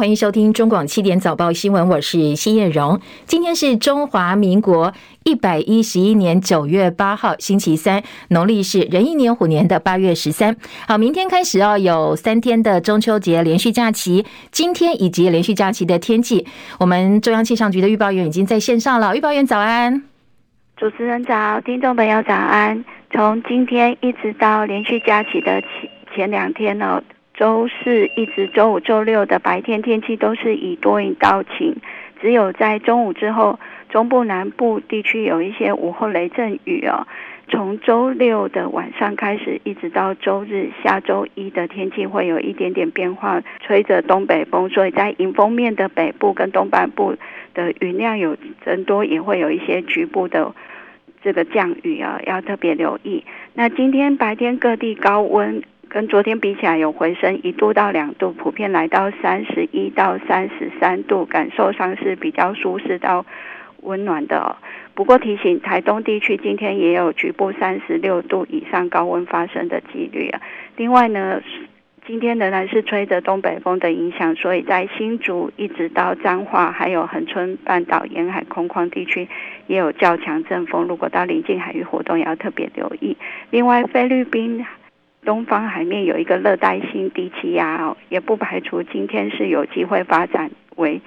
欢迎收听中广七点早报新闻，我是谢燕荣。今天是中华民国一百一十一年九月八号，星期三，农历是壬寅年虎年的八月十三。好，明天开始要有三天的中秋节连续假期。今天以及连续假期的天气，我们中央气象局的预报员已经在线上了。预报员早安，主持人早，听众朋友早安。从今天一直到连续假期的前前两天呢。周四一直周五、周六的白天天气都是以多云到晴，只有在中午之后，中部南部地区有一些午后雷阵雨哦。从周六的晚上开始，一直到周日下周一的天气会有一点点变化，吹着东北风，所以在迎风面的北部跟东半部的云量有增多，也会有一些局部的这个降雨啊，要特别留意。那今天白天各地高温。跟昨天比起来有回升一度到两度，普遍来到三十一到三十三度，感受上是比较舒适到温暖的。不过提醒台东地区今天也有局部三十六度以上高温发生的几率啊。另外呢，今天仍然是吹着东北风的影响，所以在新竹一直到彰化，还有恒春半岛沿海空旷地区也有较强阵风，如果到临近海域活动也要特别留意。另外菲律宾。东方海面有一个热带性低气压哦，也不排除今天是有机会发展为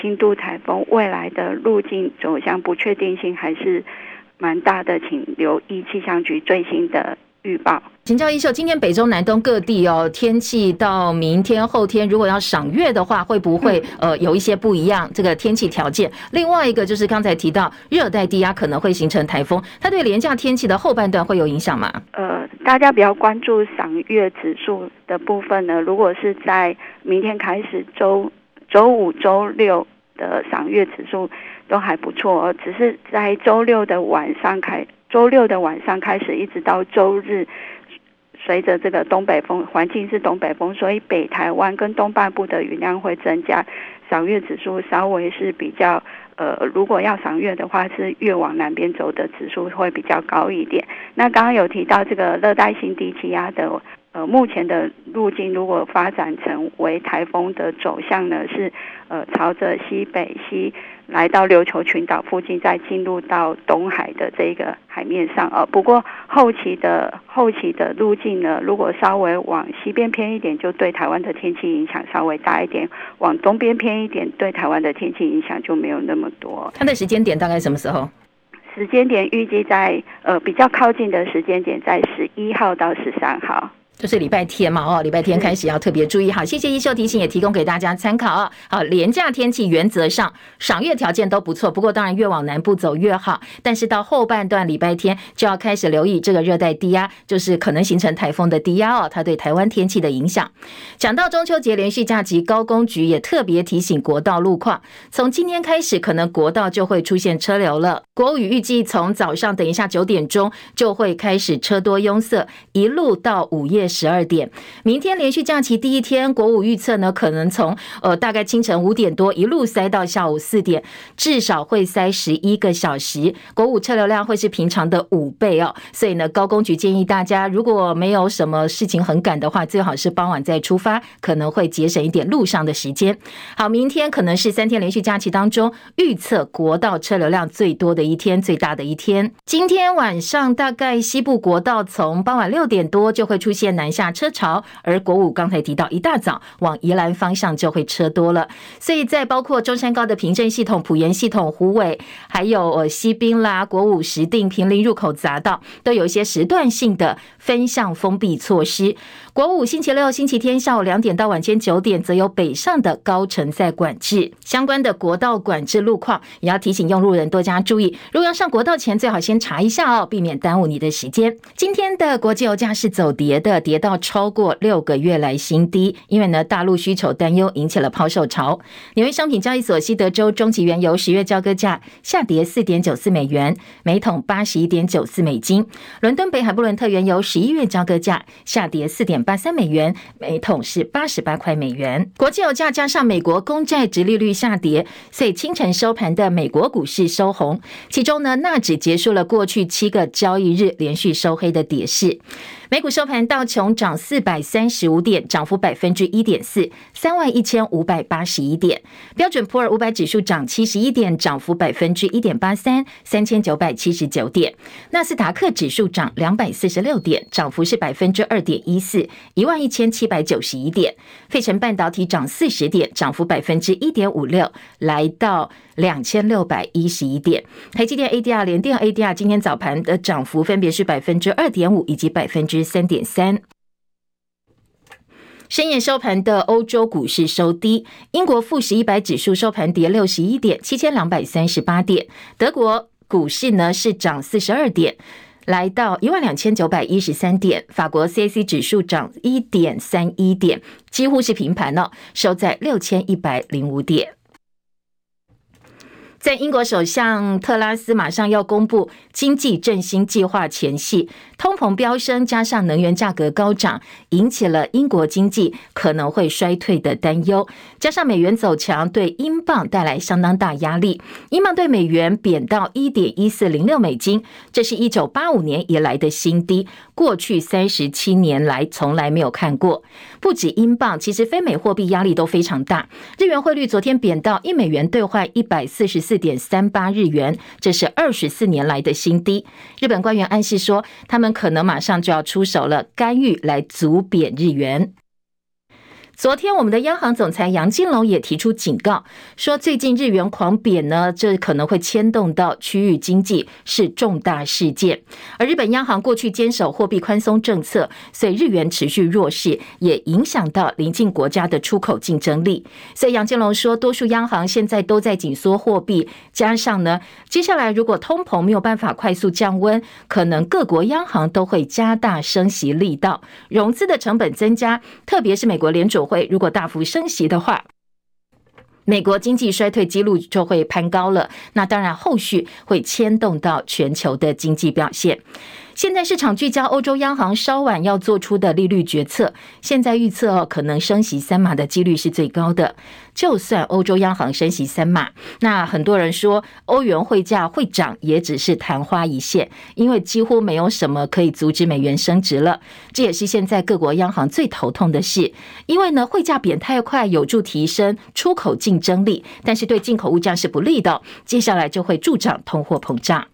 轻度台风，未来的路径走向不确定性还是蛮大的，请留意气象局最新的预报。请教一秀，今天北中南东各地哦，天气到明天后天，如果要赏月的话，会不会呃有一些不一样？这个天气条件。另外一个就是刚才提到热带低压可能会形成台风，它对廉价天气的后半段会有影响吗？呃，大家比较关注赏月指数的部分呢，如果是在明天开始周周五、周六的赏月指数都还不错哦，只是在周六的晚上开，周六的晚上开始一直到周日。随着这个东北风，环境是东北风，所以北台湾跟东半部的雨量会增加，赏月指数稍微是比较呃，如果要赏月的话，是越往南边走的指数会比较高一点。那刚刚有提到这个热带性低气压的。呃，目前的路径如果发展成为台风的走向呢，是呃朝着西北西来到琉球群岛附近，再进入到东海的这个海面上。呃，不过后期的后期的路径呢，如果稍微往西边偏一点，就对台湾的天气影响稍微大一点；往东边偏一点，对台湾的天气影响就没有那么多。它的时间点大概什么时候？时间点预计在呃比较靠近的时间点，在十一号到十三号。就是礼拜天嘛，哦，礼拜天开始要特别注意。好，谢谢一秀提醒，也提供给大家参考啊。好，连假天气原则上赏月条件都不错，不过当然越往南部走越好。但是到后半段礼拜天就要开始留意这个热带低压，就是可能形成台风的低压哦，它对台湾天气的影响。讲到中秋节连续假期，高工局也特别提醒国道路况，从今天开始可能国道就会出现车流了。国五预计从早上等一下九点钟就会开始车多拥塞，一路到午夜。十二点，明天连续假期第一天，国五预测呢，可能从呃大概清晨五点多一路塞到下午四点，至少会塞十一个小时，国五车流量会是平常的五倍哦。所以呢，高工局建议大家，如果没有什么事情很赶的话，最好是傍晚再出发，可能会节省一点路上的时间。好，明天可能是三天连续假期当中预测国道车流量最多的一天，最大的一天。今天晚上大概西部国道从傍晚六点多就会出现。南下车潮，而国五刚才提到，一大早往宜兰方向就会车多了，所以在包括中山高的平镇系统、埔盐系统、虎尾，还有西滨啦、国五石碇、平林入口匝道，都有一些时段性的分向封闭措施。国五星期六、星期天下午两点到晚间九点，则有北上的高乘载管制，相关的国道管制路况，也要提醒用路人多加注意。如果要上国道前，最好先查一下哦，避免耽误你的时间。今天的国际油价是走跌的，跌到超过六个月来新低，因为呢，大陆需求担忧引起了抛售潮。纽约商品交易所西德州中级原油十月交割价下跌四点九四美元，每桶八十一点九四美金。伦敦北海布伦特原油十一月交割价下跌四点。八三美元每桶是八十八块美元。国际油价加上美国公债殖利率下跌，所以清晨收盘的美国股市收红。其中呢，纳指结束了过去七个交易日连续收黑的跌势。美股收盘，道琼涨四百三十五点，涨幅百分之一点四，三万一千五百八十一点。标准普尔五百指数涨七十一点，涨幅百分之一点八三，三千九百七十九点。纳斯达克指数涨两百四十六点，涨幅是百分之二点一四，一万一千七百九十一点。费城半导体涨四十点，涨幅百分之一点五六，来到两千六百一十一点。台积电 ADR、联电 ADR 今天早盘的涨幅分别是百分之二点五以及百分之三点三。深夜收盘的欧洲股市收低，英国富时一百指数收盘跌六十一点，七千两百三十八点。德国股市呢是涨四十二点，来到一万两千九百一十三点。法国 CAC 指数涨一点三一点，几乎是平盘了，收在六千一百零五点。在英国首相特拉斯马上要公布经济振兴计划前夕，通膨飙升加上能源价格高涨，引起了英国经济可能会衰退的担忧。加上美元走强，对英镑带来相当大压力，英镑对美元贬到一点一四零六美金，这是一九八五年以来的新低，过去三十七年来从来没有看过。不止英镑，其实非美货币压力都非常大。日元汇率昨天贬到一美元兑换一百四十四点三八日元，这是二十四年来的新低。日本官员暗示说，他们可能马上就要出手了，干预来阻贬日元。昨天，我们的央行总裁杨金龙也提出警告，说最近日元狂贬呢，这可能会牵动到区域经济，是重大事件。而日本央行过去坚守货币宽松政策，所以日元持续弱势，也影响到邻近国家的出口竞争力。所以杨金龙说，多数央行现在都在紧缩货币，加上呢，接下来如果通膨没有办法快速降温，可能各国央行都会加大升息力道，融资的成本增加，特别是美国联储会如果大幅升息的话，美国经济衰退几率就会攀高了。那当然，后续会牵动到全球的经济表现。现在市场聚焦欧洲央行稍晚要做出的利率决策，现在预测哦，可能升息三码的几率是最高的。就算欧洲央行升息三码，那很多人说欧元汇价会涨，也只是昙花一现，因为几乎没有什么可以阻止美元升值了。这也是现在各国央行最头痛的事，因为呢，汇价贬太快，有助提升出口竞争力，但是对进口物价是不利的，接下来就会助长通货膨胀。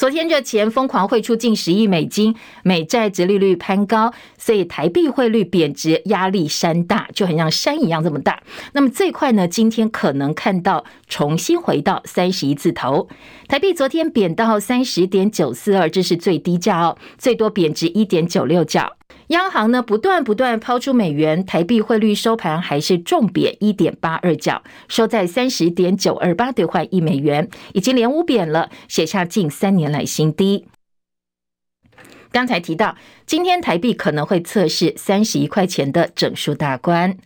昨天热钱疯狂汇出近十亿美金，美债殖利率攀高，所以台币汇率贬值压力山大，就很像山一样这么大。那么最快呢，今天可能看到重新回到三十一字头。台币昨天贬到三十点九四二，这是最低价哦，最多贬值一点九六角。央行呢不断不断抛出美元，台币汇率收盘还是重贬一点八二角，收在三十点九二八兑换一美元，已经连五贬了，写下近三年来新低。刚才提到，今天台币可能会测试三十一块钱的整数大关。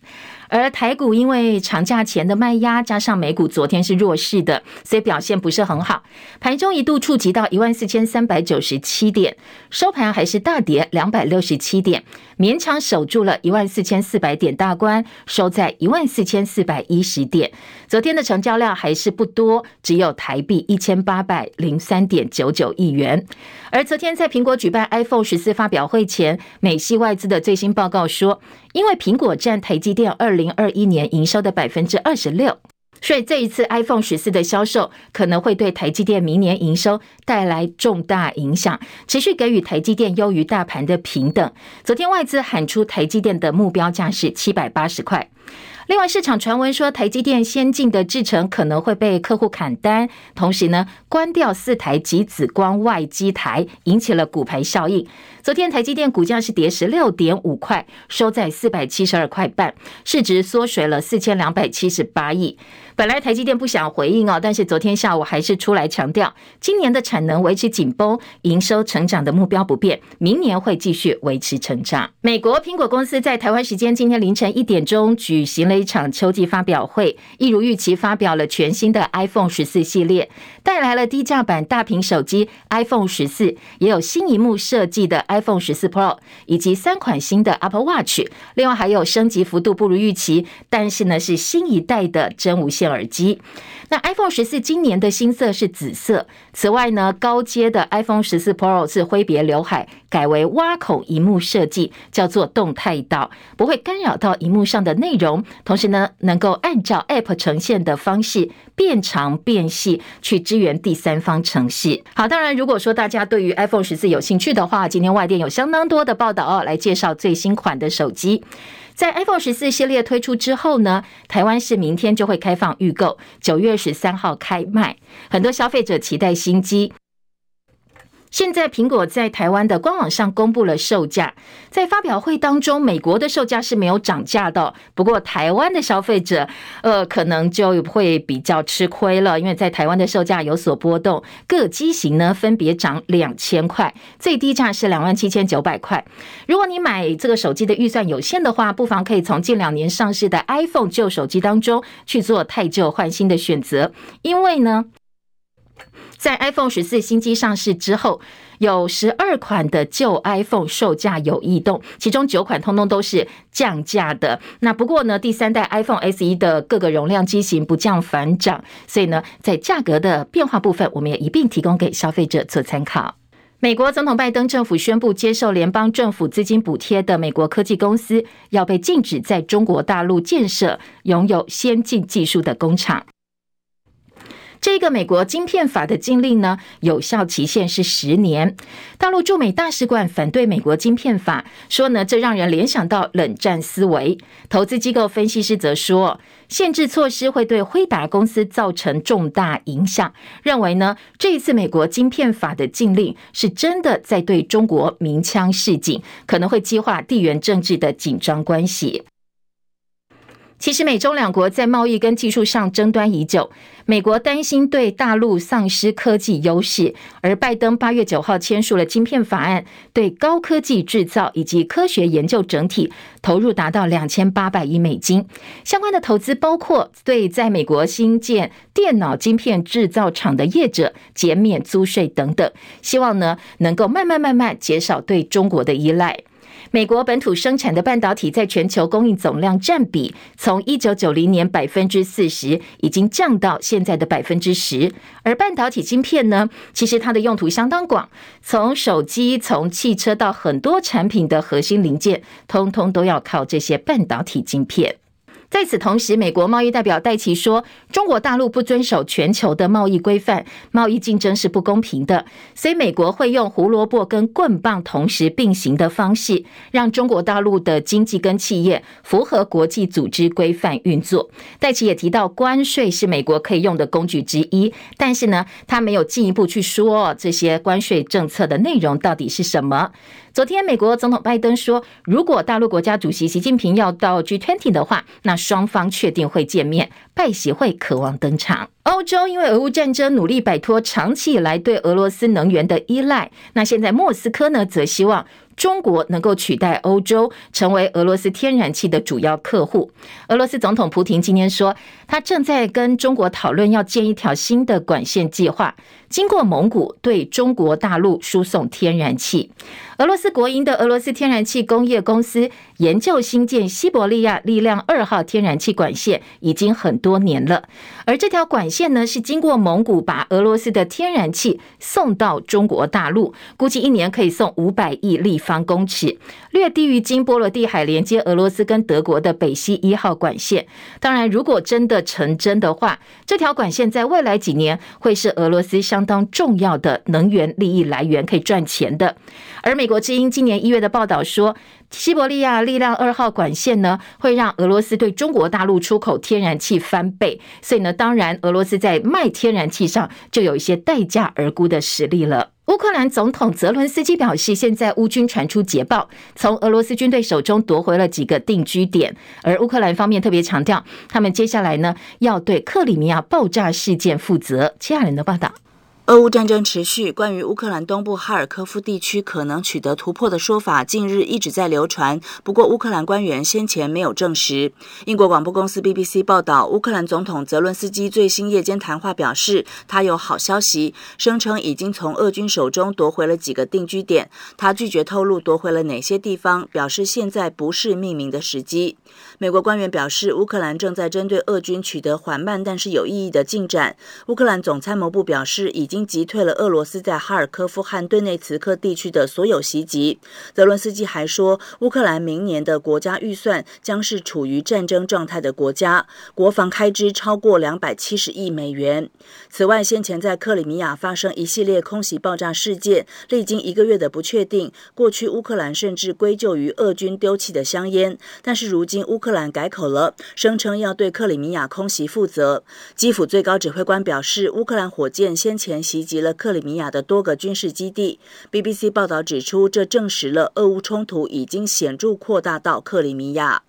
而台股因为长假前的卖压，加上美股昨天是弱势的，所以表现不是很好。盘中一度触及到一万四千三百九十七点，收盘还是大跌两百六十七点，勉强守住了一万四千四百点大关，收在一万四千四百一十点。昨天的成交量还是不多，只有台币一千八百零三点九九亿元。而昨天在苹果举办 iPhone 十四发表会前，美系外资的最新报告说，因为苹果占台积电二零二一年营收的百分之二十六，所以这一次 iPhone 十四的销售可能会对台积电明年营收带来重大影响，持续给予台积电优于大盘的平等。昨天外资喊出台积电的目标价是七百八十块。另外，市场传闻说台积电先进的制程可能会被客户砍单，同时呢，关掉四台及紫光外机台，引起了股牌效应。昨天台积电股价是跌十六点五块，收在四百七十二块半，市值缩水了四千两百七十八亿。本来台积电不想回应哦，但是昨天下午还是出来强调，今年的产能维持紧绷，营收成长的目标不变，明年会继续维持成长。美国苹果公司在台湾时间今天凌晨一点钟举行了。一场秋季发表会，一如预期发表了全新的 iPhone 十四系列，带来了低价版大屏手机 iPhone 十四，也有新一幕设计的 iPhone 十四 Pro，以及三款新的 Apple Watch，另外还有升级幅度不如预期，但是呢是新一代的真无线耳机。那 iPhone 十四今年的新色是紫色，此外呢高阶的 iPhone 十四 Pro 是挥别刘海，改为挖孔萤幕设计，叫做动态岛，不会干扰到萤幕上的内容，同时呢能够按照 App 呈现的方式变长变细，去支援第三方程序。好，当然如果说大家对于 iPhone 十四有兴趣的话，今天外电有相当多的报道哦，来介绍最新款的手机。在 iPhone 十四系列推出之后呢，台湾是明天就会开放预购，九月十三号开卖，很多消费者期待新机。现在苹果在台湾的官网上公布了售价，在发表会当中，美国的售价是没有涨价的。不过台湾的消费者，呃，可能就会比较吃亏了，因为在台湾的售价有所波动，各机型呢分别涨两千块，最低价是两万七千九百块。如果你买这个手机的预算有限的话，不妨可以从近两年上市的 iPhone 旧手机当中去做汰旧换新的选择，因为呢。在 iPhone 十四新机上市之后，有十二款的旧 iPhone 售价有异动，其中九款通通都是降价的。那不过呢，第三代 iPhone SE 的各个容量机型不降反涨，所以呢，在价格的变化部分，我们也一并提供给消费者做参考。美国总统拜登政府宣布，接受联邦政府资金补贴的美国科技公司要被禁止在中国大陆建设拥有先进技术的工厂。这个美国晶片法的禁令呢，有效期限是十年。大陆驻美大使馆反对美国晶片法，说呢，这让人联想到冷战思维。投资机构分析师则说，限制措施会对辉达公司造成重大影响，认为呢，这一次美国晶片法的禁令是真的在对中国鸣枪示警，可能会激化地缘政治的紧张关系。其实美中两国在贸易跟技术上争端已久，美国担心对大陆丧失科技优势，而拜登八月九号签署了晶片法案，对高科技制造以及科学研究整体投入达到两千八百亿美金，相关的投资包括对在美国新建电脑晶片制造厂的业者减免租税等等，希望呢能够慢慢慢慢减少对中国的依赖。美国本土生产的半导体在全球供应总量占比，从一九九零年百分之四十，已经降到现在的百分之十。而半导体晶片呢，其实它的用途相当广，从手机、从汽车到很多产品的核心零件，通通都要靠这些半导体晶片。在此同时，美国贸易代表戴琪说：“中国大陆不遵守全球的贸易规范，贸易竞争是不公平的。所以，美国会用胡萝卜跟棍棒同时并行的方式，让中国大陆的经济跟企业符合国际组织规范运作。”戴琪也提到，关税是美国可以用的工具之一，但是呢，他没有进一步去说这些关税政策的内容到底是什么。昨天，美国总统拜登说，如果大陆国家主席习近平要到 G20 的话，那双方确定会见面，拜习会渴望登场。欧洲因为俄乌战争努力摆脱长期以来对俄罗斯能源的依赖，那现在莫斯科呢，则希望中国能够取代欧洲成为俄罗斯天然气的主要客户。俄罗斯总统普亭今天说，他正在跟中国讨论要建一条新的管线计划，经过蒙古对中国大陆输送天然气。俄罗斯国营的俄罗斯天然气工业公司研究新建西伯利亚力量二号天然气管线已经很多年了，而这条管线呢，是经过蒙古把俄罗斯的天然气送到中国大陆，估计一年可以送五百亿立方公尺，略低于经波罗的海连接俄罗斯跟德国的北溪一号管线。当然，如果真的成真的话，这条管线在未来几年会是俄罗斯相当重要的能源利益来源，可以赚钱的。而美国之音今年一月的报道说，西伯利亚力量二号管线呢，会让俄罗斯对中国大陆出口天然气翻倍，所以呢，当然俄罗斯在卖天然气上就有一些待价而沽的实力了。乌克兰总统泽伦斯基表示，现在乌军传出捷报，从俄罗斯军队手中夺回了几个定居点，而乌克兰方面特别强调，他们接下来呢要对克里米亚爆炸事件负责。接下来的报道。俄乌战争持续，关于乌克兰东部哈尔科夫地区可能取得突破的说法，近日一直在流传。不过，乌克兰官员先前没有证实。英国广播公司 BBC 报道，乌克兰总统泽伦斯基最新夜间谈话表示，他有好消息，声称已经从俄军手中夺回了几个定居点。他拒绝透露夺回了哪些地方，表示现在不是命名的时机。美国官员表示，乌克兰正在针对俄军取得缓慢但是有意义的进展。乌克兰总参谋部表示，已经。击退了俄罗斯在哈尔科夫和顿内茨克地区的所有袭击。泽伦斯基还说，乌克兰明年的国家预算将是处于战争状态的国家，国防开支超过两百七十亿美元。此外，先前在克里米亚发生一系列空袭爆炸事件，历经一个月的不确定，过去乌克兰甚至归咎于俄军丢弃的香烟，但是如今乌克兰改口了，声称要对克里米亚空袭负责。基辅最高指挥官表示，乌克兰火箭先前。袭击了克里米亚的多个军事基地。BBC 报道指出，这证实了俄乌冲突已经显著扩大到克里米亚。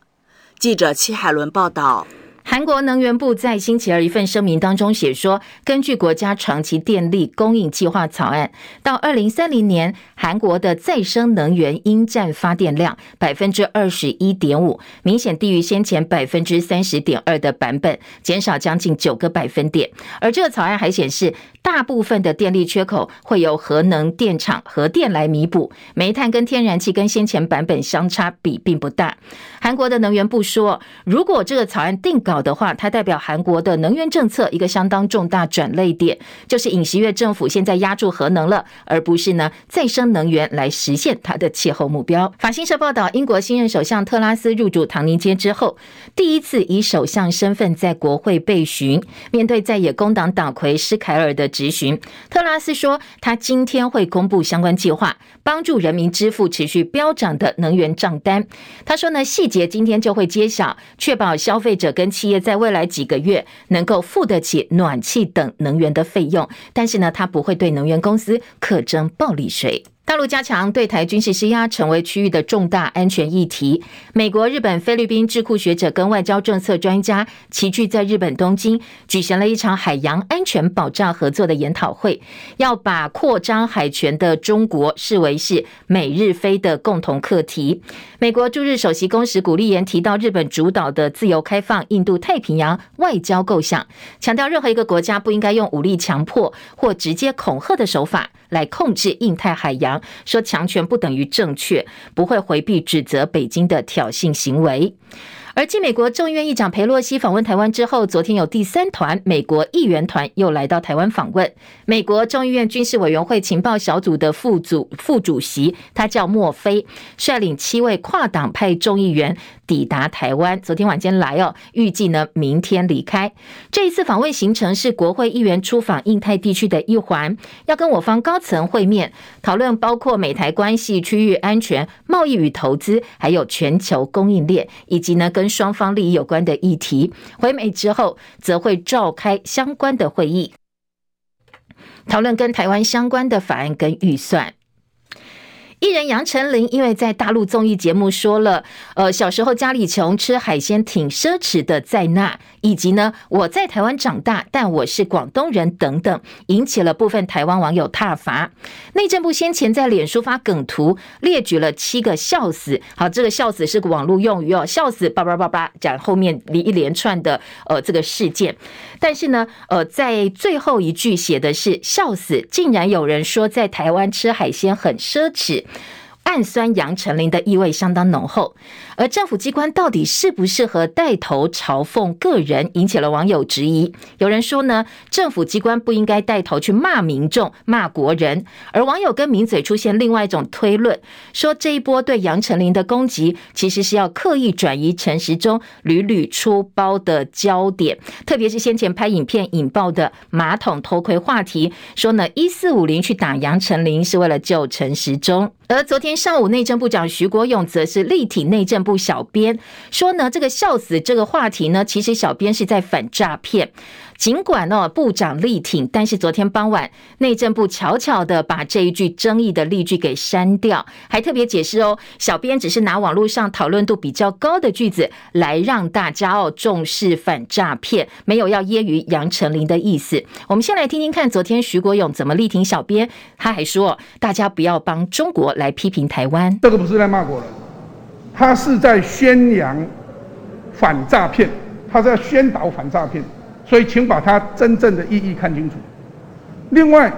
记者戚海伦报道。韩国能源部在星期二一份声明当中写说，根据国家长期电力供应计划草案，到二零三零年，韩国的再生能源应占发电量百分之二十一点五，明显低于先前百分之三十点二的版本，减少将近九个百分点。而这个草案还显示，大部分的电力缺口会由核能电厂核电来弥补，煤炭跟天然气跟先前版本相差比并不大。韩国的能源部说，如果这个草案定稿。的话，它代表韩国的能源政策一个相当重大转捩点，就是尹锡悦政府现在压住核能了，而不是呢再生能源来实现它的气候目标。法新社报道，英国新任首相特拉斯入主唐宁街之后，第一次以首相身份在国会被询，面对在野工党党魁施凯尔的质询，特拉斯说他今天会公布相关计划，帮助人民支付持续飙涨的能源账单。他说呢，细节今天就会揭晓，确保消费者跟企业在未来几个月能够付得起暖气等能源的费用，但是呢，他不会对能源公司课征暴利税。大陆加强对台军事施压，成为区域的重大安全议题。美国、日本、菲律宾智库学者跟外交政策专家齐聚在日本东京，举行了一场海洋安全保障合作的研讨会，要把扩张海权的中国视为是美日菲的共同课题。美国驻日首席公使古立言提到，日本主导的自由开放印度太平洋外交构想，强调任何一个国家不应该用武力强迫或直接恐吓的手法来控制印太海洋。说强权不等于正确，不会回避指责北京的挑衅行为。而继美国众议院议长裴洛西访问台湾之后，昨天有第三团美国议员团又来到台湾访问。美国众议院军事委员会情报小组的副主副主席，他叫莫菲，率领七位跨党派众议员抵达台湾。昨天晚间来哦，预计呢明天离开。这一次访问行程是国会议员出访印太地区的一环，要跟我方高层会面，讨论包括美台关系、区域安全、贸易与投资，还有全球供应链，以及呢跟双方利益有关的议题，回美之后则会召开相关的会议，讨论跟台湾相关的法案跟预算。艺人杨丞琳因为在大陆综艺节目说了，呃，小时候家里穷，吃海鲜挺奢侈的，在那，以及呢，我在台湾长大，但我是广东人等等，引起了部分台湾网友挞伐。内政部先前在脸书发梗图，列举了七个笑死，好，这个笑死是个网络用语哦，笑死叭叭叭叭，讲后面一连串的呃这个事件，但是呢，呃，在最后一句写的是笑死，竟然有人说在台湾吃海鲜很奢侈。暗酸杨丞琳的意味相当浓厚。而政府机关到底适不适合带头嘲讽个人，引起了网友质疑。有人说呢，政府机关不应该带头去骂民众、骂国人。而网友跟名嘴出现另外一种推论，说这一波对杨丞琳的攻击，其实是要刻意转移陈时中屡屡出包的焦点，特别是先前拍影片引爆的马桶偷窥话题，说呢一四五零去打杨丞琳是为了救陈时中。而昨天上午，内政部长徐国勇则是力挺内政部小编，说呢，这个笑死这个话题呢，其实小编是在反诈骗。尽管呢部长力挺，但是昨天傍晚内政部悄悄的把这一句争议的例句给删掉，还特别解释哦，小编只是拿网络上讨论度比较高的句子来让大家哦重视反诈骗，没有要揶揄杨丞琳的意思。我们先来听听看，昨天徐国勇怎么力挺小编，他还说大家不要帮中国来批评台湾，这个不是在骂国人，他是在宣扬反诈骗，他在宣导反诈骗。所以，请把它真正的意义看清楚。另外，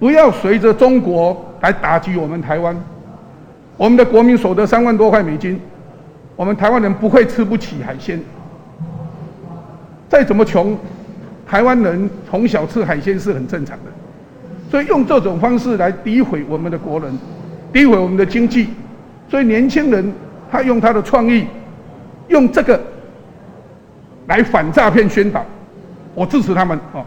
不要随着中国来打击我们台湾。我们的国民所得三万多块美金，我们台湾人不会吃不起海鲜。再怎么穷，台湾人从小吃海鲜是很正常的。所以，用这种方式来诋毁我们的国人，诋毁我们的经济。所以，年轻人他用他的创意，用这个。来反诈骗宣导，我支持他们啊。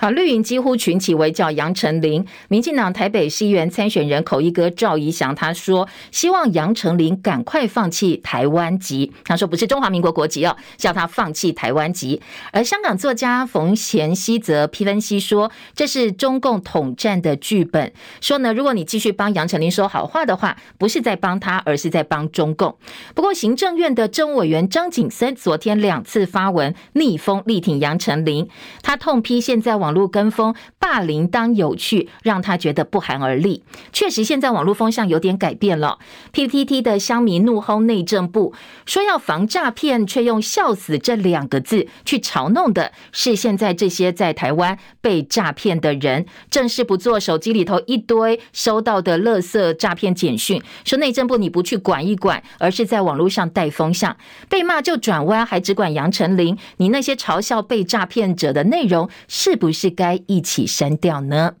好，绿营几乎群起围剿杨丞琳。民进党台北市议员参选人口一哥赵怡翔他说：“希望杨丞琳赶快放弃台湾籍。”他说：“不是中华民国国籍哦，叫他放弃台湾籍。”而香港作家冯贤熙则批分析说：“这是中共统战的剧本。说呢，如果你继续帮杨丞琳说好话的话，不是在帮他，而是在帮中共。”不过，行政院的政务委员张景森昨天两次发文逆风力挺杨丞琳，他痛批现在网。网络跟风霸凌当有趣，让他觉得不寒而栗。确实，现在网络风向有点改变了。PTT 的乡民怒轰内政部，说要防诈骗，却用“笑死”这两个字去嘲弄的是现在这些在台湾被诈骗的人。正事不做，手机里头一堆收到的垃圾诈骗简讯，说内政部你不去管一管，而是在网络上带风向，被骂就转弯，还只管杨丞琳。你那些嘲笑被诈骗者的内容，是不是？是该一起删掉呢？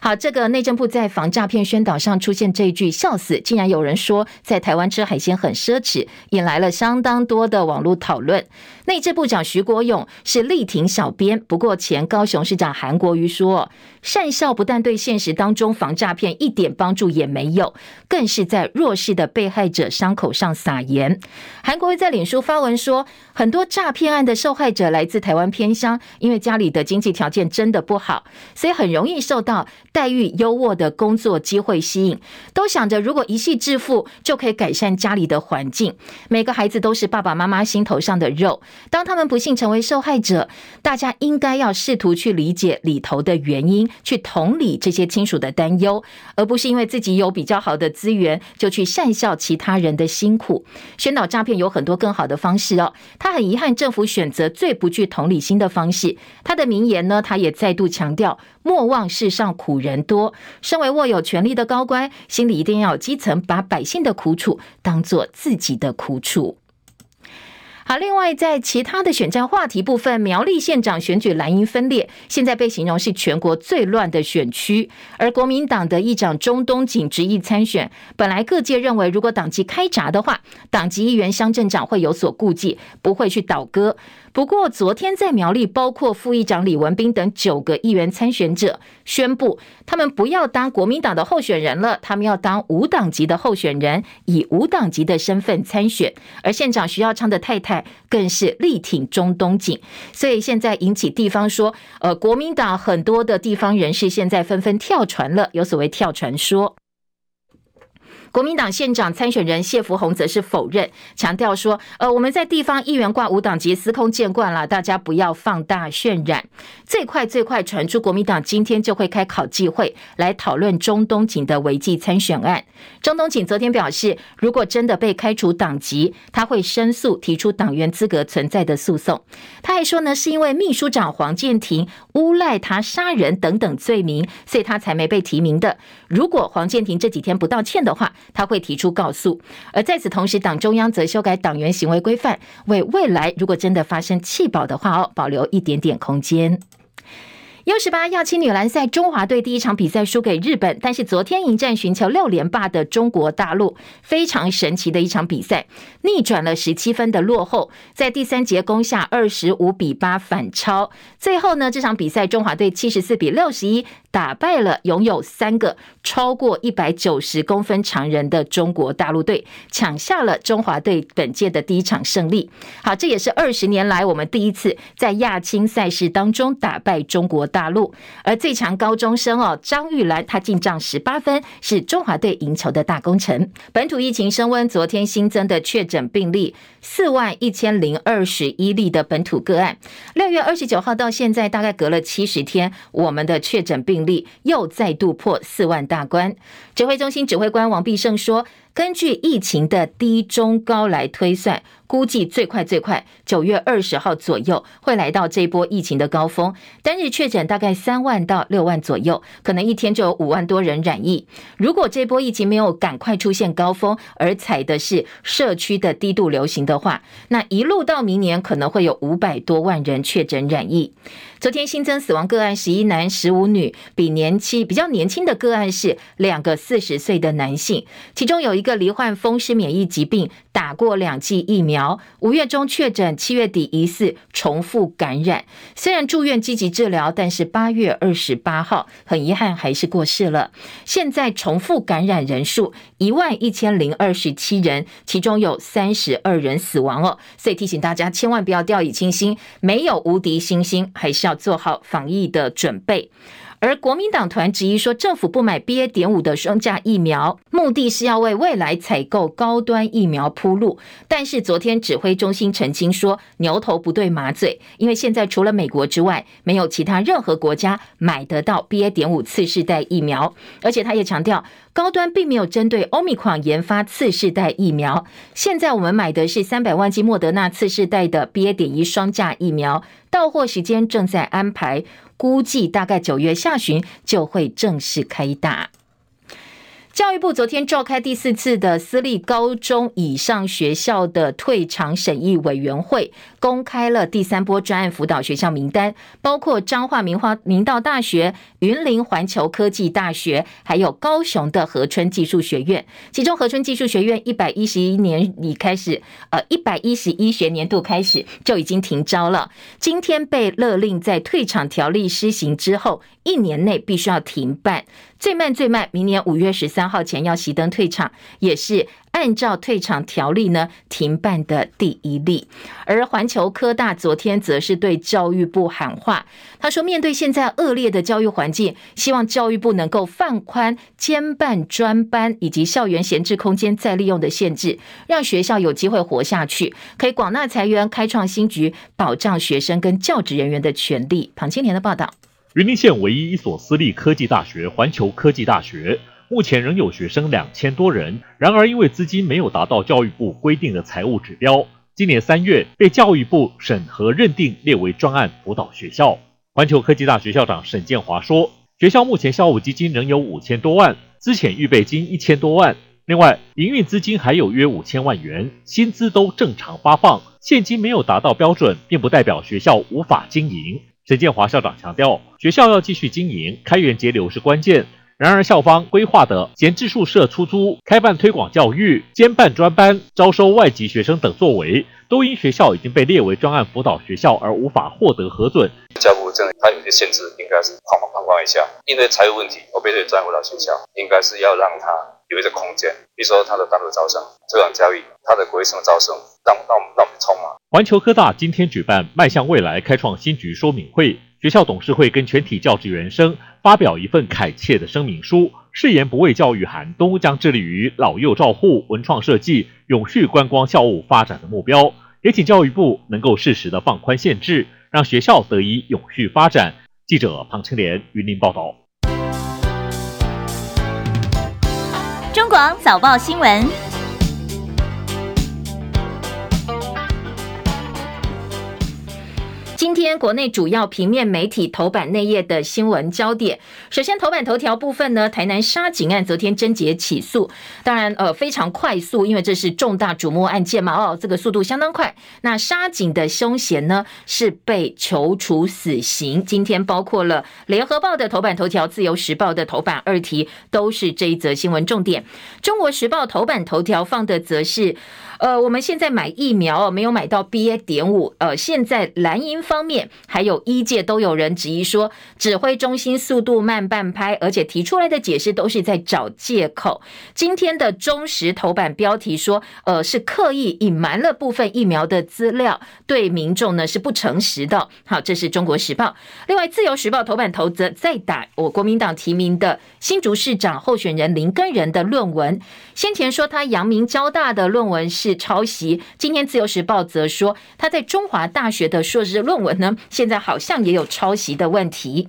好，这个内政部在防诈骗宣导上出现这一句“笑死”，竟然有人说在台湾吃海鲜很奢侈，引来了相当多的网络讨论。内政部长徐国勇是力挺小编，不过前高雄市长韩国瑜说，善笑不但对现实当中防诈骗一点帮助也没有，更是在弱势的被害者伤口上撒盐。韩国瑜在脸书发文说，很多诈骗案的受害者来自台湾偏乡，因为家里的经济条件真的不好，所以很容易受到。待遇优渥的工作机会吸引，都想着如果一夕致富就可以改善家里的环境。每个孩子都是爸爸妈妈心头上的肉。当他们不幸成为受害者，大家应该要试图去理解里头的原因，去同理这些亲属的担忧，而不是因为自己有比较好的资源就去善笑其他人的辛苦。宣导诈骗有很多更好的方式哦。他很遗憾，政府选择最不具同理心的方式。他的名言呢，他也再度强调。莫忘世上苦人多，身为握有权力的高官，心里一定要有基层，把百姓的苦楚当做自己的苦楚。好，另外在其他的选战话题部分，苗栗县长选举蓝营分裂，现在被形容是全国最乱的选区。而国民党的议长钟东锦执意参选，本来各界认为，如果党籍开闸的话，党籍议员乡镇长会有所顾忌，不会去倒戈。不过，昨天在苗栗，包括副议长李文彬等九个议员参选者宣布，他们不要当国民党的候选人了，他们要当无党籍的候选人，以无党籍的身份参选。而县长徐耀昌的太太更是力挺中东锦，所以现在引起地方说，呃，国民党很多的地方人士现在纷纷跳船了，有所谓跳船说。国民党县长参选人谢福弘则是否认，强调说：“呃，我们在地方议员挂无党籍司空见惯了，大家不要放大渲染。最快最快传出，国民党今天就会开考纪会来讨论中东锦的违纪参选案。中东锦昨天表示，如果真的被开除党籍，他会申诉，提出党员资格存在的诉讼。他还说呢，是因为秘书长黄建庭诬赖他杀人等等罪名，所以他才没被提名的。如果黄建庭这几天不道歉的话，他会提出告诉，而在此同时，党中央则修改党员行为规范，为未来如果真的发生弃保的话哦，保留一点点空间。U 十八亚青女篮赛，中华队第一场比赛输给日本，但是昨天迎战寻求六连霸的中国大陆，非常神奇的一场比赛，逆转了十七分的落后，在第三节攻下二十五比八反超。最后呢，这场比赛中华队七十四比六十一打败了拥有三个超过一百九十公分长人的中国大陆队，抢下了中华队本届的第一场胜利。好，这也是二十年来我们第一次在亚青赛事当中打败中国大陆。而最强高中生哦，张玉兰她进账十八分，是中华队赢球的大功臣。本土疫情升温，昨天新增的确诊病例四万一千零二十一例的本土个案。六月二十九号到现在，大概隔了七十天，我们的确诊病例又再度破四万大关。指挥中心指挥官王必胜说，根据疫情的低中高来推算，估计最快最快九月二十号左右会来到这波疫情的高峰，单日确诊大概三万到六万左右，可能一天就有五万多人染疫。如果这波疫情没有赶快出现高峰，而采的是社区的低度流行的话，那一路到明年可能会有五百多万人确诊染疫。昨天新增死亡个案十一男十五女，比年期比较年轻的个案是两个四十岁的男性，其中有一个罹患风湿免疫疾病，打过两剂疫苗，五月中确诊，七月底疑似重复感染，虽然住院积极治疗，但是八月二十八号很遗憾还是过世了。现在重复感染人数一万一千零二十七人，其中有三十二人死亡哦，所以提醒大家千万不要掉以轻心，没有无敌星星，还是要做好防疫的准备。而国民党团质疑说，政府不买 BA. 点五的双价疫苗，目的是要为未来采购高端疫苗铺路。但是昨天指挥中心澄清说，牛头不对马嘴，因为现在除了美国之外，没有其他任何国家买得到 BA. 点五次世代疫苗。而且他也强调，高端并没有针对 Omicron 研发次世代疫苗。现在我们买的是三百万剂莫德纳次世代的 BA. 点一双价疫苗，到货时间正在安排。估计大概九月下旬就会正式开打。教育部昨天召开第四次的私立高中以上学校的退场审议委员会，公开了第三波专案辅导学校名单，包括彰化明花明道大学、云林环球科技大学，还有高雄的和春技术学院。其中和春技术学院一百一十一年里开始，呃，一百一十一学年度开始就已经停招了。今天被勒令在退场条例施行之后，一年内必须要停办。最慢最慢，明年五月十三号前要熄灯退场，也是按照退场条例呢停办的第一例。而环球科大昨天则是对教育部喊话，他说：面对现在恶劣的教育环境，希望教育部能够放宽兼办专班以及校园闲置空间再利用的限制，让学校有机会活下去，可以广纳财源，开创新局，保障学生跟教职人员的权利。庞青年的报道。云林县唯一一所私立科技大学环球科技大学，目前仍有学生两千多人。然而，因为资金没有达到教育部规定的财务指标，今年三月被教育部审核认定列为专案辅导学校。环球科技大学校长沈建华说：“学校目前校务基金仍有五千多万，资遣预备金一千多万，另外营运资金还有约五千万元，薪资都正常发放。现金没有达到标准，并不代表学校无法经营。”陈建华校长强调，学校要继续经营，开源节流是关键。然而，校方规划的闲置宿舍出租、开办推广教育、兼办专班、招收外籍学生等作为，都因学校已经被列为专案辅导学校而无法获得核准。教务这它有些限制，应该是放放宽一下。因为财务问题，我被列为专案辅导学校，应该是要让它有一个空间，比如说它的单独招生、这样教育、它的国际生招生，让让我们让我们冲嘛。环球科大今天举办迈向未来开创新局说明会，学校董事会跟全体教职员生发表一份恳切的声明书，誓言不畏教育寒冬，将致力于老幼照护、文创设计、永续观光校务发展的目标，也请教育部能够适时的放宽限制，让学校得以永续发展。记者庞青莲云林报道。中广早报新闻。今天国内主要平面媒体头版内页的新闻焦点，首先头版头条部分呢，台南杀警案昨天侦结起诉，当然呃非常快速，因为这是重大瞩目案件嘛，哦，这个速度相当快。那杀警的凶嫌呢是被求处死刑。今天包括了联合报的头版头条、自由时报的头版二题，都是这一则新闻重点。中国时报头版头条放的则是，呃，我们现在买疫苗没有买到 BA. 点五，呃，现在蓝营方面，还有医界都有人质疑说，指挥中心速度慢半拍，而且提出来的解释都是在找借口。今天的中时头版标题说，呃，是刻意隐瞒了部分疫苗的资料，对民众呢是不诚实的。好，这是中国时报。另外，自由时报头版头则再打我国民党提名的新竹市长候选人林根仁的论文，先前说他阳明交大的论文是抄袭，今天自由时报则说他在中华大学的硕士论文呢，现在好像也有抄袭的问题。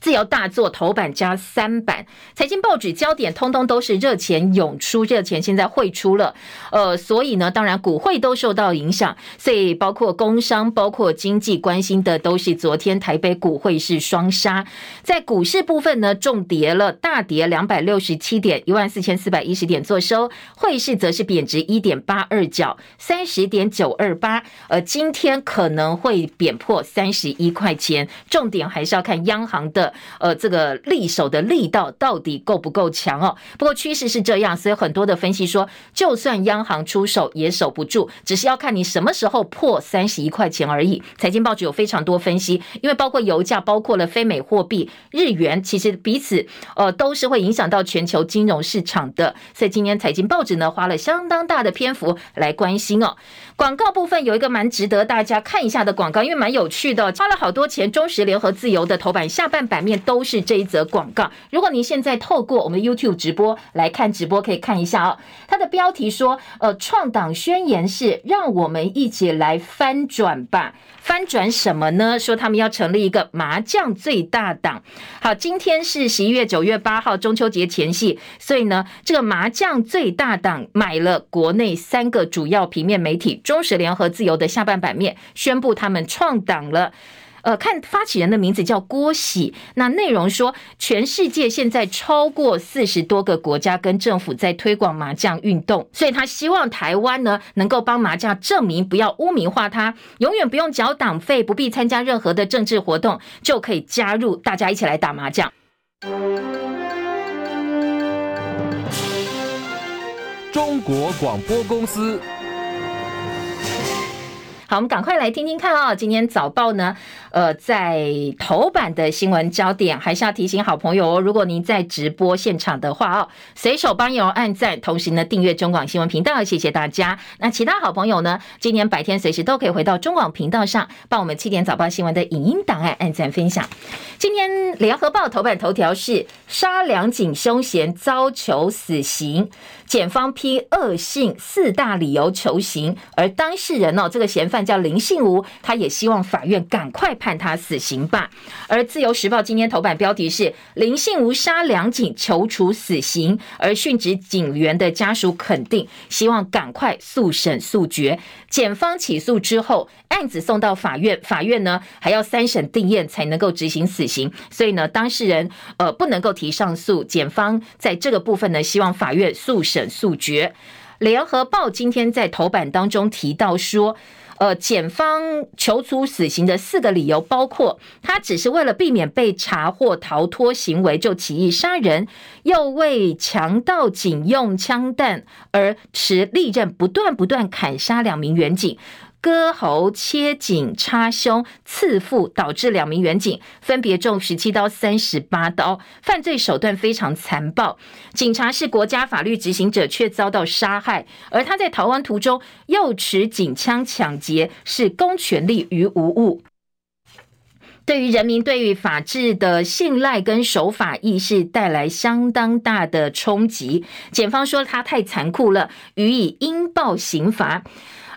自由大作头版加三版，财经报纸焦点通通都是热钱涌出，热钱现在汇出了，呃，所以呢，当然股汇都受到影响，所以包括工商、包括经济关心的都是昨天台北股汇是双杀，在股市部分呢，重跌了，大跌两百六十七点，一万四千四百一十点做收，汇市则是贬值一点八二角，三十点九二八，呃，今天可能会贬破三十一块钱，重点还是要看央行的。呃，这个力守的力道到底够不够强哦？不过趋势是这样，所以很多的分析说，就算央行出手也守不住，只是要看你什么时候破三十一块钱而已。财经报纸有非常多分析，因为包括油价，包括了非美货币日元，其实彼此呃都是会影响到全球金融市场的。所以今天财经报纸呢花了相当大的篇幅来关心哦。广告部分有一个蛮值得大家看一下的广告，因为蛮有趣的，花了好多钱。中时联合自由的头版下半版版面都是这一则广告。如果您现在透过我们的 YouTube 直播来看直播，可以看一下哦。它的标题说：“呃，创党宣言是让我们一起来翻转吧。”翻转什么呢？说他们要成立一个麻将最大党。好，今天是十一月九月八号中秋节前夕，所以呢，这个麻将最大党买了国内三个主要平面媒体。中时联合自由的下半版面宣布他们创党了，呃，看发起人的名字叫郭喜。那内容说，全世界现在超过四十多个国家跟政府在推广麻将运动，所以他希望台湾呢能够帮麻将证明，不要污名化他，永远不用缴党费，不必参加任何的政治活动，就可以加入，大家一起来打麻将。中国广播公司。好，我们赶快来听听看啊！今天早报呢，呃，在头版的新闻焦点，还是要提醒好朋友哦，如果您在直播现场的话哦，随手帮友按赞，同时呢订阅中广新闻频道，谢谢大家。那其他好朋友呢，今天白天随时都可以回到中广频道上，帮我们七点早报新闻的影音档案按赞分享。今天联合报头版头条是杀两警凶嫌遭求死刑。检方批恶性四大理由求刑，而当事人哦，这个嫌犯叫林信吴，他也希望法院赶快判他死刑吧。而自由时报今天头版标题是林信吴杀两警求处死刑，而殉职警员的家属肯定希望赶快速审速决。检方起诉之后，案子送到法院，法院呢还要三审定验才能够执行死刑，所以呢，当事人呃不能够提上诉。检方在这个部分呢，希望法院速。审速决。联合报今天在头版当中提到说，呃，检方求处死刑的四个理由，包括他只是为了避免被查获逃脱行为就起意杀人，又为强盗警用枪弹而持利刃不断不断砍杀两名员警。割喉、切颈、插胸、刺腹，导致两名员警分别中十七刀、三十八刀，犯罪手段非常残暴。警察是国家法律执行者，却遭到杀害。而他在逃亡途中又持警枪抢劫，是公权力于无物。对于人民对于法治的信赖跟守法意识带来相当大的冲击。检方说他太残酷了，予以应报刑罚。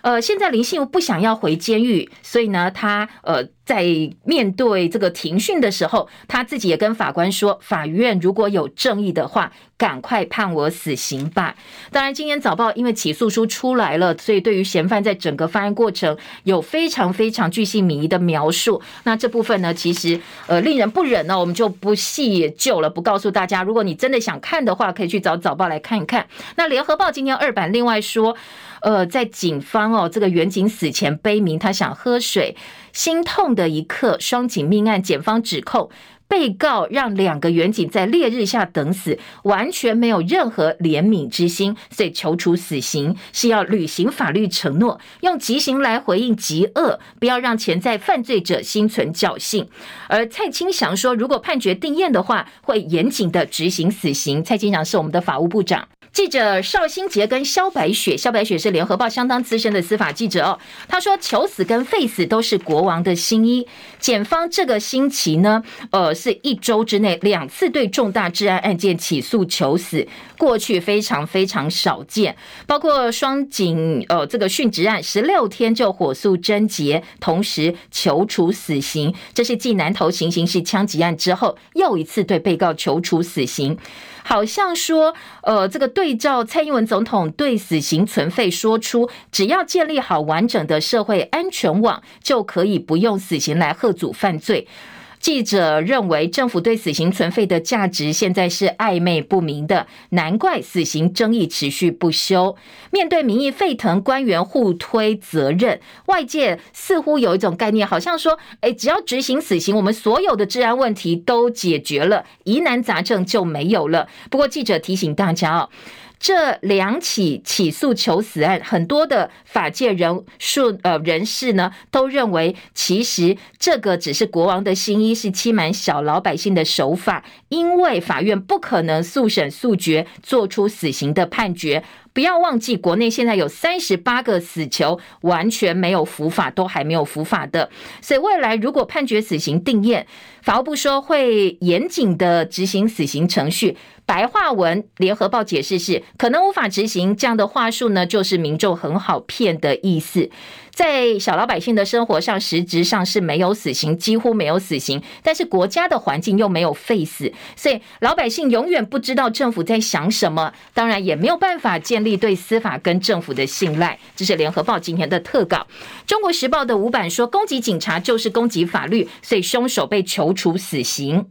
呃，现在林信如不想要回监狱，所以呢，他呃。在面对这个庭讯的时候，他自己也跟法官说：“法院如果有正义的话，赶快判我死刑吧。”当然，今天早报因为起诉书出来了，所以对于嫌犯在整个犯案过程有非常非常巨细靡遗的描述。那这部分呢，其实呃令人不忍呢，我们就不细究了，不告诉大家。如果你真的想看的话，可以去找早报来看一看。那联合报今天二版另外说，呃，在警方哦，这个员警死前悲鸣，他想喝水。心痛的一刻，双警命案，检方指控被告让两个员警在烈日下等死，完全没有任何怜悯之心，所以求处死刑是要履行法律承诺，用极刑来回应极恶，不要让潜在犯罪者心存侥幸。而蔡清祥说，如果判决定验的话，会严谨的执行死刑。蔡清祥是我们的法务部长。记者邵新杰跟萧白雪，萧白雪是联合报相当资深的司法记者哦。他说：“求死跟废死都是国王的新衣。检方这个星期呢，呃，是一周之内两次对重大治安案件起诉求死，过去非常非常少见。包括双井呃这个殉职案，十六天就火速侦结，同时求处死刑。这是继南投行刑事枪击案之后，又一次对被告求处死刑。”好像说，呃，这个对照蔡英文总统对死刑存废说出，只要建立好完整的社会安全网，就可以不用死刑来贺阻犯罪。记者认为，政府对死刑存废的价值现在是暧昧不明的，难怪死刑争议持续不休。面对民意沸腾，官员互推责任，外界似乎有一种概念，好像说，哎，只要执行死刑，我们所有的治安问题都解决了，疑难杂症就没有了。不过，记者提醒大家哦。这两起起诉求死案，很多的法界人数呃人士呢，都认为其实这个只是国王的新衣，是欺瞒小老百姓的手法，因为法院不可能速审速决，做出死刑的判决。不要忘记，国内现在有三十八个死囚完全没有伏法，都还没有伏法的。所以未来如果判决死刑定验，法务部说会严谨的执行死刑程序。白话文，联合报解释是可能无法执行这样的话术呢，就是民众很好骗的意思。在小老百姓的生活上，实质上是没有死刑，几乎没有死刑。但是国家的环境又没有废死，所以老百姓永远不知道政府在想什么，当然也没有办法建立对司法跟政府的信赖。这是联合报今天的特稿。中国时报的五版说，攻击警察就是攻击法律，所以凶手被求处死刑。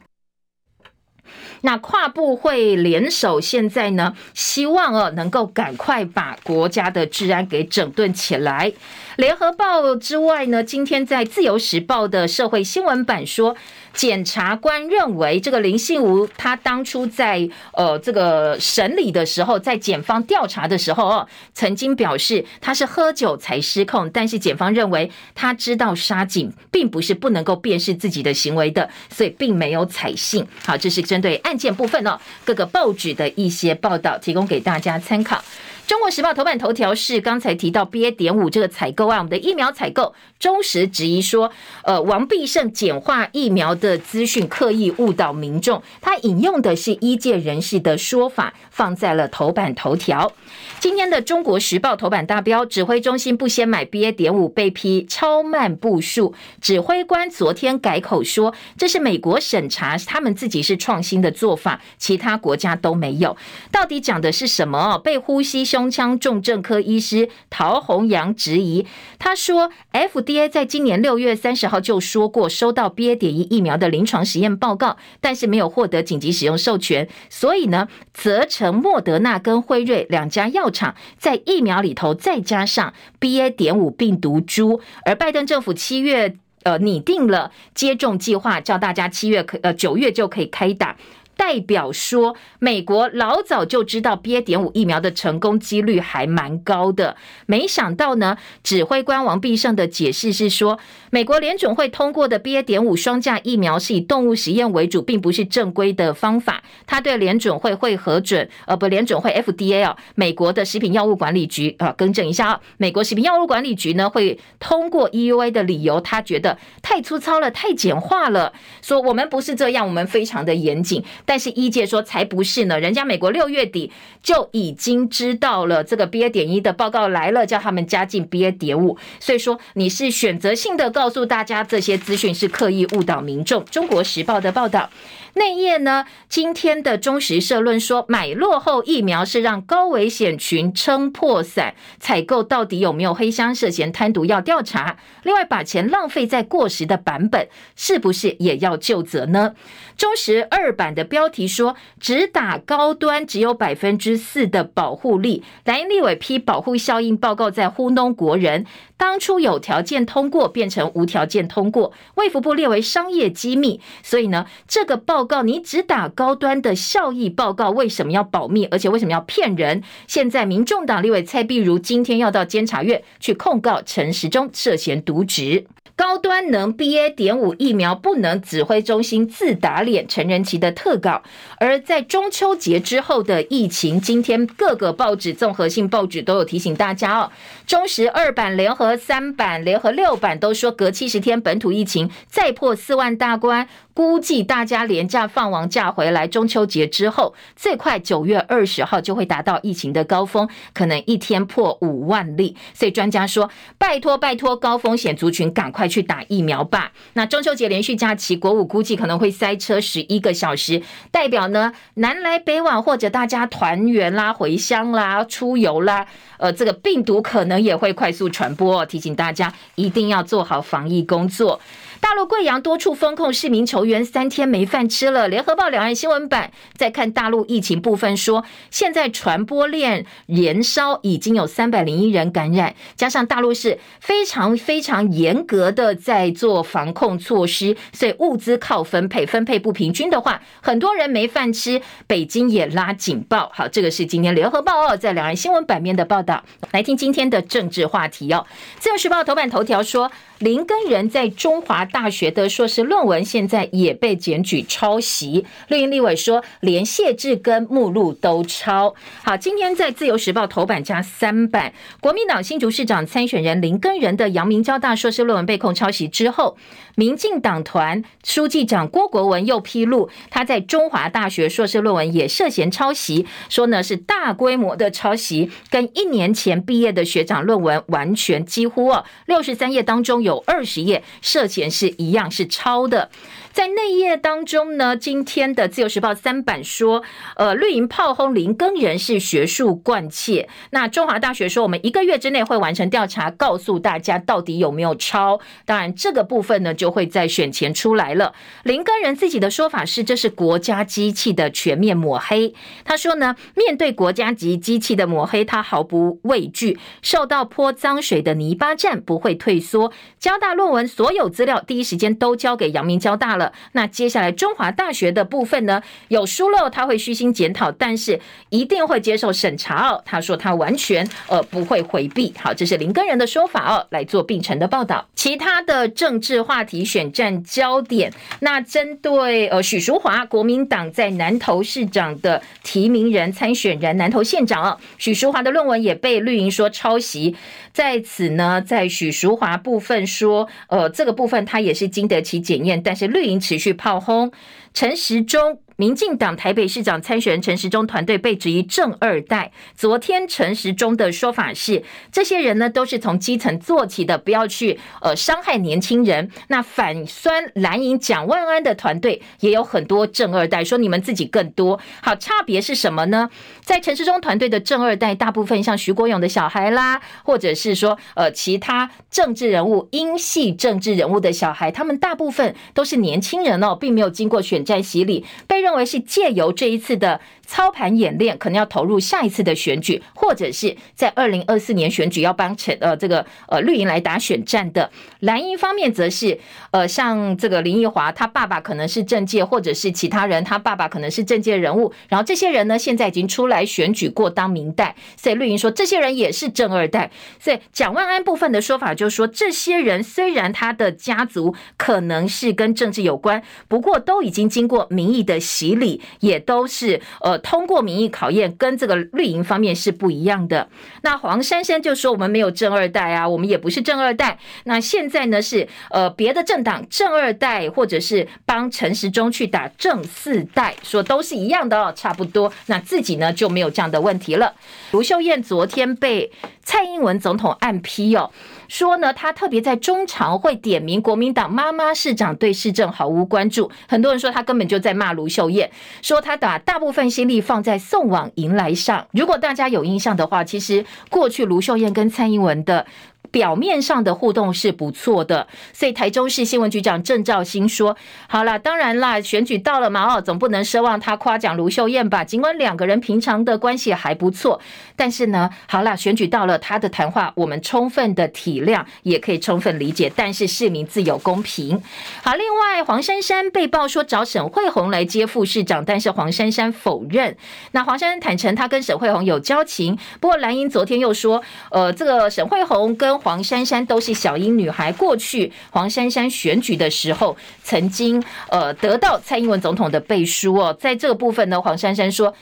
那跨部会联手，现在呢，希望哦能够赶快把国家的治安给整顿起来。联合报之外呢，今天在自由时报的社会新闻版说。检察官认为，这个林信吾他当初在呃这个审理的时候，在检方调查的时候哦，曾经表示他是喝酒才失控，但是检方认为他知道杀警并不是不能够辨识自己的行为的，所以并没有采信。好，这是针对案件部分哦，各个报纸的一些报道，提供给大家参考。中国时报头版头条是刚才提到 BA. 点五这个采购案，我们的疫苗采购，中时质疑说，呃，王必胜简化疫苗的资讯，刻意误导民众。他引用的是医界人士的说法，放在了头版头条。今天的中国时报头版大标，指挥中心不先买 BA. 点五被批超慢部署，指挥官昨天改口说，这是美国审查，他们自己是创新的做法，其他国家都没有。到底讲的是什么？被呼吸胸胸腔重症科医师陶弘扬质疑，他说：“FDA 在今年六月三十号就说过，收到 BA. 点一疫苗的临床实验报告，但是没有获得紧急使用授权，所以呢，责成莫德纳跟辉瑞两家药厂在疫苗里头再加上 BA. 点五病毒株。而拜登政府七月呃拟定了接种计划，叫大家七月可呃九月就可以开打。”代表说，美国老早就知道 BA. 点五疫苗的成功几率还蛮高的，没想到呢，指挥官王必胜的解释是说，美国联准会通过的 BA. 点五双价疫苗是以动物实验为主，并不是正规的方法。他对联准会会核准，呃，不，联准会 FDA 啊，美国的食品药物管理局啊，更正一下啊，美国食品药物管理局呢会通过 EUA 的理由，他觉得太粗糙了，太简化了，说我们不是这样，我们非常的严谨。但是医界说才不是呢，人家美国六月底就已经知道了这个 BA. 点一的报告来了，叫他们加进 BA. 点五，所以说你是选择性的告诉大家这些资讯是刻意误导民众。中国时报的报道。内页呢，今天的中时社论说，买落后疫苗是让高危险群撑破伞，采购到底有没有黑箱涉嫌贪渎要调查。另外，把钱浪费在过时的版本，是不是也要就责呢？中时二版的标题说只打高端只有百分之四的保护力，蓝营立委批保护效应报告在糊弄国人。当初有条件通过变成无条件通过，卫福部列为商业机密，所以呢，这个报报告你只打高端的效益报告，为什么要保密？而且为什么要骗人？现在民众党立委蔡碧如今天要到监察院去控告陈时中涉嫌渎职。高端能 BA. 点五疫苗不能指挥中心自打脸，陈仁奇的特稿。而在中秋节之后的疫情，今天各个报纸、综合性报纸都有提醒大家哦。中时二版、联合三版、联合六版都说，隔七十天本土疫情再破四万大关。估计大家连假放完假回来，中秋节之后最快九月二十号就会达到疫情的高峰，可能一天破五万例。所以专家说，拜托拜托，高风险族群赶快去打疫苗吧。那中秋节连续假期，国五估计可能会塞车十一个小时，代表呢南来北往或者大家团圆啦、回乡啦、出游啦，呃，这个病毒可能也会快速传播，提醒大家一定要做好防疫工作。大陆贵阳多处封控，市民球员三天没饭吃了。联合报两岸新闻版在看大陆疫情部分说，现在传播链燃烧，已经有三百零一人感染，加上大陆是非常非常严格的在做防控措施，所以物资靠分配，分配不平均的话，很多人没饭吃。北京也拉警报。好，这个是今天联合报哦，在两岸新闻版面的报道。来听今天的政治话题哦，自由时报头版头条说。林根仁在中华大学的硕士论文现在也被检举抄袭，绿营立委说连谢志根目录都抄。好，今天在自由时报头版加三版，国民党新竹市长参选人林根仁的阳明交大硕士论文被控抄袭之后，民进党团书记长郭国文又披露他在中华大学硕士论文也涉嫌抄袭，说呢是大规模的抄袭，跟一年前毕业的学长论文完全几乎哦六十三页当中有。有二十页涉嫌是一样是抄的。在内页当中呢，今天的自由时报三版说，呃，绿营炮轰林耕人是学术惯窃。那中华大学说，我们一个月之内会完成调查，告诉大家到底有没有抄。当然，这个部分呢，就会在选前出来了。林耕人自己的说法是，这是国家机器的全面抹黑。他说呢，面对国家级机器的抹黑，他毫不畏惧，受到泼脏水的泥巴战不会退缩。交大论文所有资料第一时间都交给阳明交大了。那接下来中华大学的部分呢，有疏漏他会虚心检讨，但是一定会接受审查哦。他说他完全呃不会回避。好，这是林根仁的说法哦，来做并陈的报道。其他的政治话题选战焦点，那针对呃许淑华国民党在南投市长的提名人参选人南投县长哦，许淑华的论文也被绿营说抄袭。在此呢，在许淑华部分说，呃，这个部分他也是经得起检验，但是绿持续炮轰陈时中。民进党台北市长参选人陈时中团队被质疑正二代。昨天陈时中的说法是，这些人呢都是从基层做起的，不要去呃伤害年轻人。那反酸蓝营蒋万安的团队也有很多正二代，说你们自己更多。好，差别是什么呢？在陈时中团队的正二代，大部分像徐国勇的小孩啦，或者是说呃其他政治人物、英系政治人物的小孩，他们大部分都是年轻人哦，并没有经过选战洗礼，被认。认为是借由这一次的操盘演练，可能要投入下一次的选举，或者是在二零二四年选举要帮陈呃这个呃绿营来打选战的。蓝营方面则是呃像这个林奕华，他爸爸可能是政界，或者是其他人，他爸爸可能是政界人物。然后这些人呢，现在已经出来选举过当民代，所以绿营说这些人也是政二代。所以蒋万安部分的说法就是说，这些人虽然他的家族可能是跟政治有关，不过都已经经过民意的。洗礼也都是呃通过民意考验，跟这个绿营方面是不一样的。那黄珊珊就说我们没有正二代啊，我们也不是正二代。那现在呢是呃别的政党正二代，或者是帮陈时中去打正四代，说都是一样的哦，差不多。那自己呢就没有这样的问题了。卢秀燕昨天被蔡英文总统暗批哦。说呢，他特别在中常会点名国民党妈妈市长对市政毫无关注，很多人说他根本就在骂卢秀燕，说他把大部分心力放在送往迎来上。如果大家有印象的话，其实过去卢秀燕跟蔡英文的表面上的互动是不错的。所以台中市新闻局长郑肇兴说：“好了，当然啦，选举到了嘛，哦，总不能奢望他夸奖卢秀燕吧？尽管两个人平常的关系还不错，但是呢，好了，选举到了，他的谈话我们充分的体谅，也可以充分理解。但是市民自有公平。好，另外黄珊珊被曝说找沈慧红来接副市长，但是黄珊珊否认。那黄珊珊坦承他跟沈慧红有交情，不过蓝英昨天又说，呃，这个沈慧虹跟黄珊珊都是小英女孩，过去黄珊珊选举的时候曾经呃得到蔡英文总统的背书哦，在这个部分呢，黄珊珊说。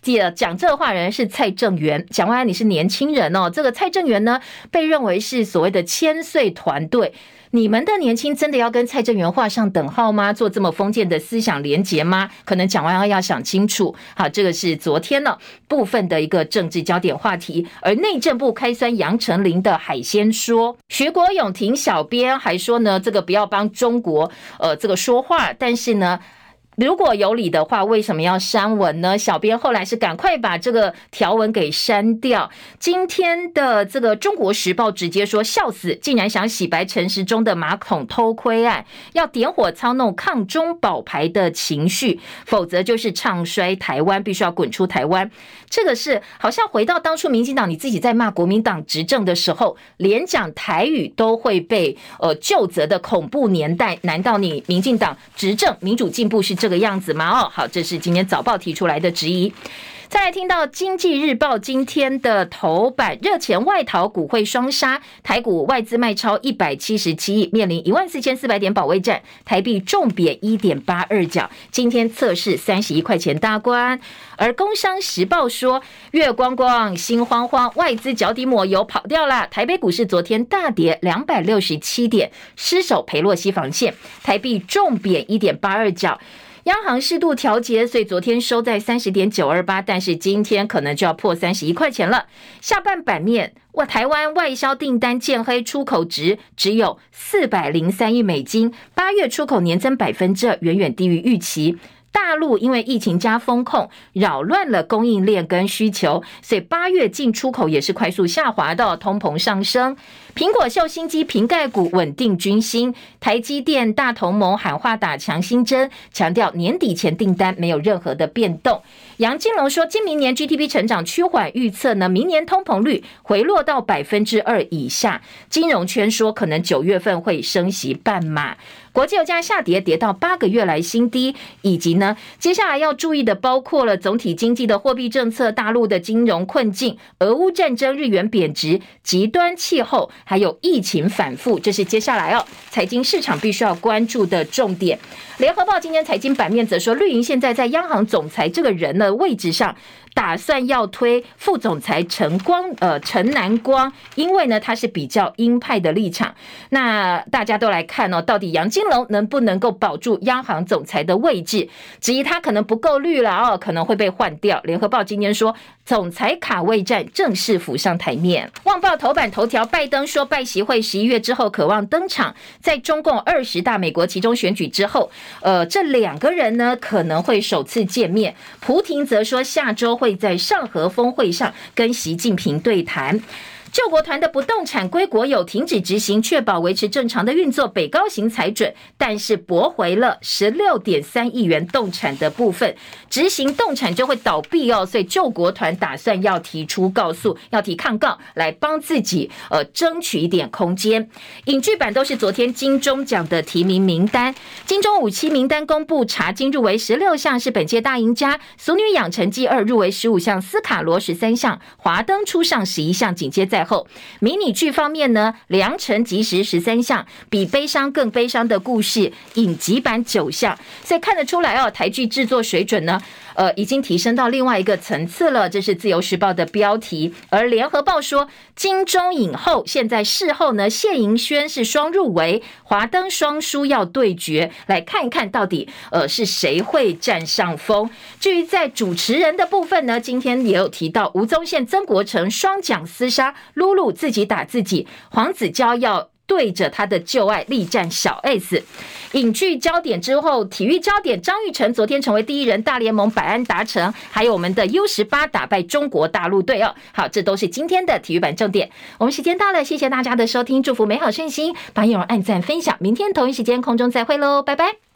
记得讲这话人是蔡正元，蒋万安你是年轻人哦。这个蔡正元呢，被认为是所谓的千岁团队，你们的年轻真的要跟蔡正元画上等号吗？做这么封建的思想连结吗？可能蒋万安要想清楚。好，这个是昨天呢部分的一个政治焦点话题。而内政部开酸杨丞琳的海鲜说，徐国勇挺小编还说呢，这个不要帮中国呃这个说话，但是呢。如果有理的话，为什么要删文呢？小编后来是赶快把这个条文给删掉。今天的这个《中国时报》直接说笑死，竟然想洗白陈时中的马桶偷窥案，要点火操弄抗中保台的情绪，否则就是唱衰台湾，必须要滚出台湾。这个是好像回到当初民进党你自己在骂国民党执政的时候，连讲台语都会被呃就责的恐怖年代。难道你民进党执政民主进步是？这个样子吗？哦，好，这是今天早报提出来的质疑。再来听到《经济日报》今天的头版，热钱外逃，股汇双杀，台股外资卖超一百七十七亿，面临一万四千四百点保卫战，台币重贬一点八二角，今天测试三十一块钱大关。而《工商时报》说，月光光，心慌慌，外资脚底抹油跑掉了。台北股市昨天大跌两百六十七点，失守裴洛西防线，台币重贬一点八二角。央行适度调节，所以昨天收在三十点九二八，但是今天可能就要破三十一块钱了。下半版面，哇，台湾外销订单见黑，出口值只有四百零三亿美金，八月出口年增百分之二，远远低于预期。大陆因为疫情加封控，扰乱了供应链跟需求，所以八月进出口也是快速下滑的，通膨上升。苹果秀新机瓶盖股稳定军心，台积电大同盟喊话打强心针，强调年底前订单没有任何的变动。杨金龙说，今明年 GDP 成长趋缓，预测呢，明年通膨率回落到百分之二以下。金融圈说，可能九月份会升息半码。国际油价下跌，跌到八个月来新低，以及呢，接下来要注意的包括了总体经济的货币政策、大陆的金融困境、俄乌战争、日元贬值、极端气候，还有疫情反复，这是接下来哦，财经市场必须要关注的重点。联合报今天财经版面则说，绿营现在在央行总裁这个人的位置上。打算要推副总裁陈光，呃，陈南光，因为呢，他是比较鹰派的立场。那大家都来看哦，到底杨金龙能不能够保住央行总裁的位置？质疑他可能不够绿了哦，可能会被换掉。联合报今天说，总裁卡位战正式浮上台面。旺报头版头条，拜登说拜习会十一月之后渴望登场，在中共二十大美国期中选举之后，呃，这两个人呢可能会首次见面。蒲亭则说下周。会在上合峰会上跟习近平对谈。救国团的不动产归国有停止执行，确保维持正常的运作。北高行裁准，但是驳回了十六点三亿元动产的部分，执行动产就会倒闭哦。所以救国团打算要提出告诉，要提抗告，来帮自己呃争取一点空间。影剧版都是昨天金钟奖的提名名单，金钟五期名单公布，查金入围十六项是本届大赢家，俗女养成记二入围十五项，斯卡罗十三项，华灯初上十一项，紧接在。后迷你剧方面呢，良辰吉时十三项，比悲伤更悲伤的故事影集版九项，所以看得出来哦，台剧制作水准呢。呃，已经提升到另外一个层次了。这是自由时报的标题，而联合报说，金钟影后现在事后呢，谢盈萱是双入围，华灯双输要对决，来看一看到底呃是谁会占上风。至于在主持人的部分呢，今天也有提到吴宗宪、曾国城双讲厮杀，露露自己打自己，黄子佼要。对着他的旧爱力战小 S。影剧焦点之后，体育焦点，张玉成昨天成为第一人，大联盟百安达成，还有我们的 U 十八打败中国大陆队哦。好，这都是今天的体育版重点。我们时间到了，谢谢大家的收听，祝福美好顺心，帮友按赞分享，明天同一时间空中再会喽，拜拜。